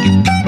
Bye.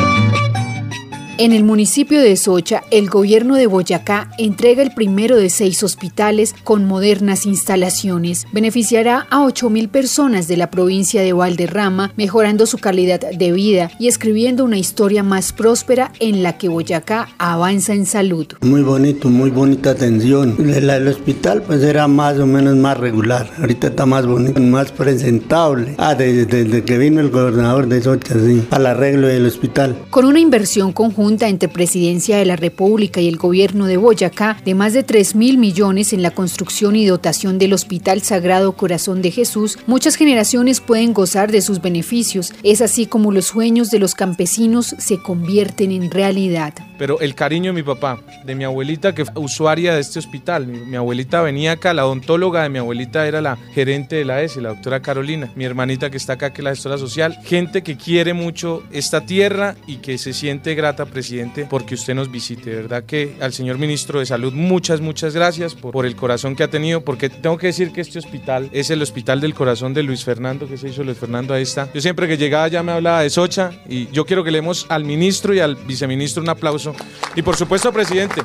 En el municipio de Socha, el gobierno de Boyacá entrega el primero de seis hospitales con modernas instalaciones. Beneficiará a 8.000 personas de la provincia de Valderrama, mejorando su calidad de vida y escribiendo una historia más próspera en la que Boyacá avanza en salud. Muy bonito, muy bonita atención. El, hospital pues era más o menos más regular. Ahorita está más bonito, más presentable. Ah, desde, que vino el gobernador de Socha, sí, al arreglo del hospital. Con una inversión conjunta entre Presidencia de la República y el Gobierno de Boyacá de más de 3 mil millones en la construcción y dotación del Hospital Sagrado Corazón de Jesús, muchas generaciones pueden gozar de sus beneficios. Es así como los sueños de los campesinos se convierten en realidad. Pero el cariño de mi papá, de mi abuelita que fue usuaria de este hospital, mi, abuelita venía acá, la odontóloga de mi abuelita era la gerente de la S, la doctora Carolina, mi hermanita que está acá que es la gestora social, gente que quiere mucho esta tierra y que se siente grata presidente, porque usted nos visite. De verdad que al señor ministro de Salud, muchas, muchas gracias por, el corazón que ha tenido, porque tengo que decir que este hospital es el hospital del corazón de Luis Fernando, que se hizo Luis Fernando, ahí está. Yo siempre que llegaba ya me hablaba de Socha y yo quiero que le demos al ministro y al viceministro un aplauso. Y por supuesto, presidente,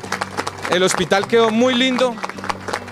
el hospital quedó muy lindo,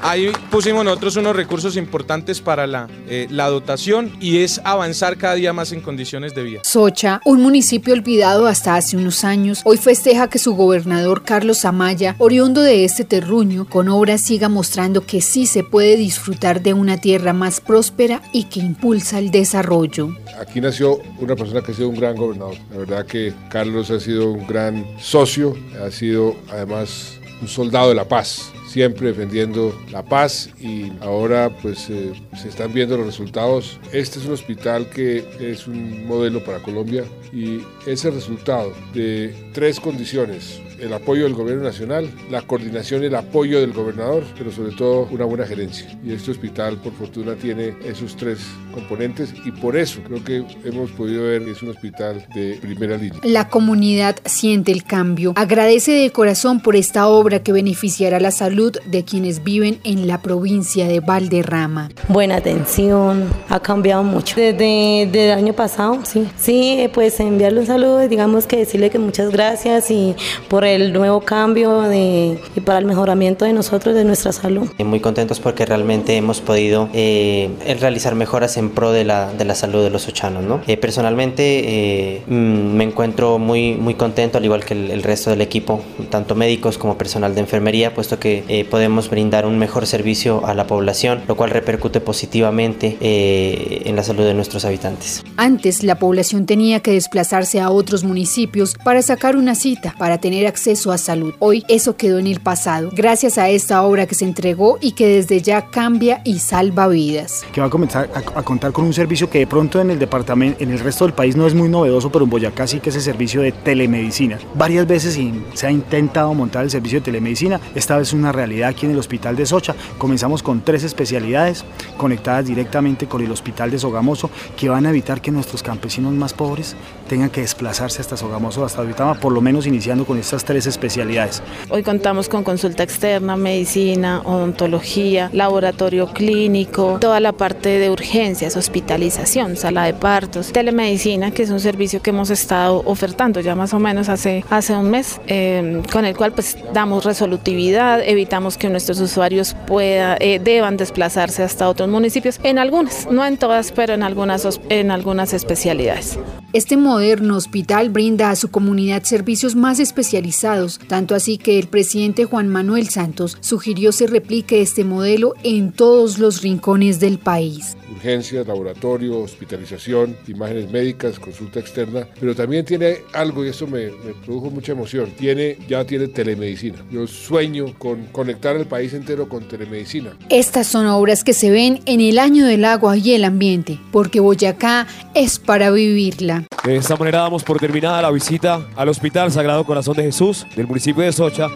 Ahí pusimos nosotros unos recursos importantes para la, eh, la dotación y es avanzar cada día más en condiciones de vida. Socha, un municipio olvidado hasta hace unos años, hoy festeja que su gobernador Carlos Amaya, oriundo de este terruño, con obras siga mostrando que sí se puede disfrutar de una tierra más próspera y que impulsa el desarrollo. Aquí nació una persona que ha sido un gran gobernador. La verdad que Carlos ha sido un gran socio, ha sido además un soldado de la paz siempre defendiendo la paz y ahora pues eh, se están viendo los resultados. Este es un hospital que es un modelo para Colombia y ese resultado de tres condiciones, el apoyo del gobierno nacional, la coordinación y el apoyo del gobernador, pero sobre todo una buena gerencia. Y este hospital, por fortuna, tiene esos tres componentes y por eso creo que hemos podido ver que es un hospital de primera línea. La comunidad siente el cambio. Agradece de corazón por esta obra que beneficiará la salud de quienes viven en la provincia de Valderrama. Buena atención, ha cambiado mucho. Desde, el año pasado, sí. Sí, pues enviarle un saludo, digamos que decirle que muchas gracias y por el nuevo cambio de, y para el mejoramiento de nosotros, de nuestra salud. Muy contentos porque realmente hemos podido eh, realizar mejoras en pro de la, de la salud de los ochanos. ¿no? Eh, personalmente eh, mm, me encuentro muy, muy contento, al igual que el, resto del equipo, tanto médicos como personal de enfermería, puesto que podemos brindar un mejor servicio a la población, lo cual repercute positivamente en la salud de nuestros habitantes. Antes la población tenía que desplazarse a otros municipios para sacar una cita, para tener acceso a salud. Hoy eso quedó en el pasado, gracias a esta obra que se entregó y que desde ya cambia y salva vidas. Que va a comenzar a, contar con un servicio que de pronto en el departamento, en el resto del país no es muy novedoso, pero en Boyacá sí que es el servicio de telemedicina. Varias veces se ha intentado montar el servicio de telemedicina, esta vez es una realidad aquí en el hospital de Socha. Comenzamos con tres especialidades conectadas directamente con el hospital de Sogamoso que van a evitar que nuestros campesinos más pobres tengan que desplazarse hasta Sogamoso, hasta Duitama, por lo menos iniciando con estas tres especialidades. Hoy contamos con consulta externa, medicina, odontología, laboratorio clínico, toda la parte de urgencias, hospitalización, sala de partos, telemedicina, que es un servicio que hemos estado ofertando ya más o menos hace, hace un mes, eh, con el cual pues damos resolutividad, evitamos que nuestros usuarios pueda, eh, deban desplazarse hasta otros municipios, en algunas, no en todas, pero en algunas, en algunas especialidades. Este moderno hospital brinda a su comunidad servicios más especializados, tanto así que el presidente Juan Manuel Santos sugirió se replique este modelo en todos los rincones del país urgencias, laboratorio, hospitalización, imágenes médicas, consulta externa, pero también tiene algo y eso me, produjo mucha emoción. Tiene, ya tiene telemedicina. Yo sueño con conectar el país entero con telemedicina. Estas son obras que se ven en el año del agua y el ambiente, porque Boyacá es para vivirla. De esta manera damos por terminada la visita al Hospital Sagrado Corazón de Jesús del municipio de Socha.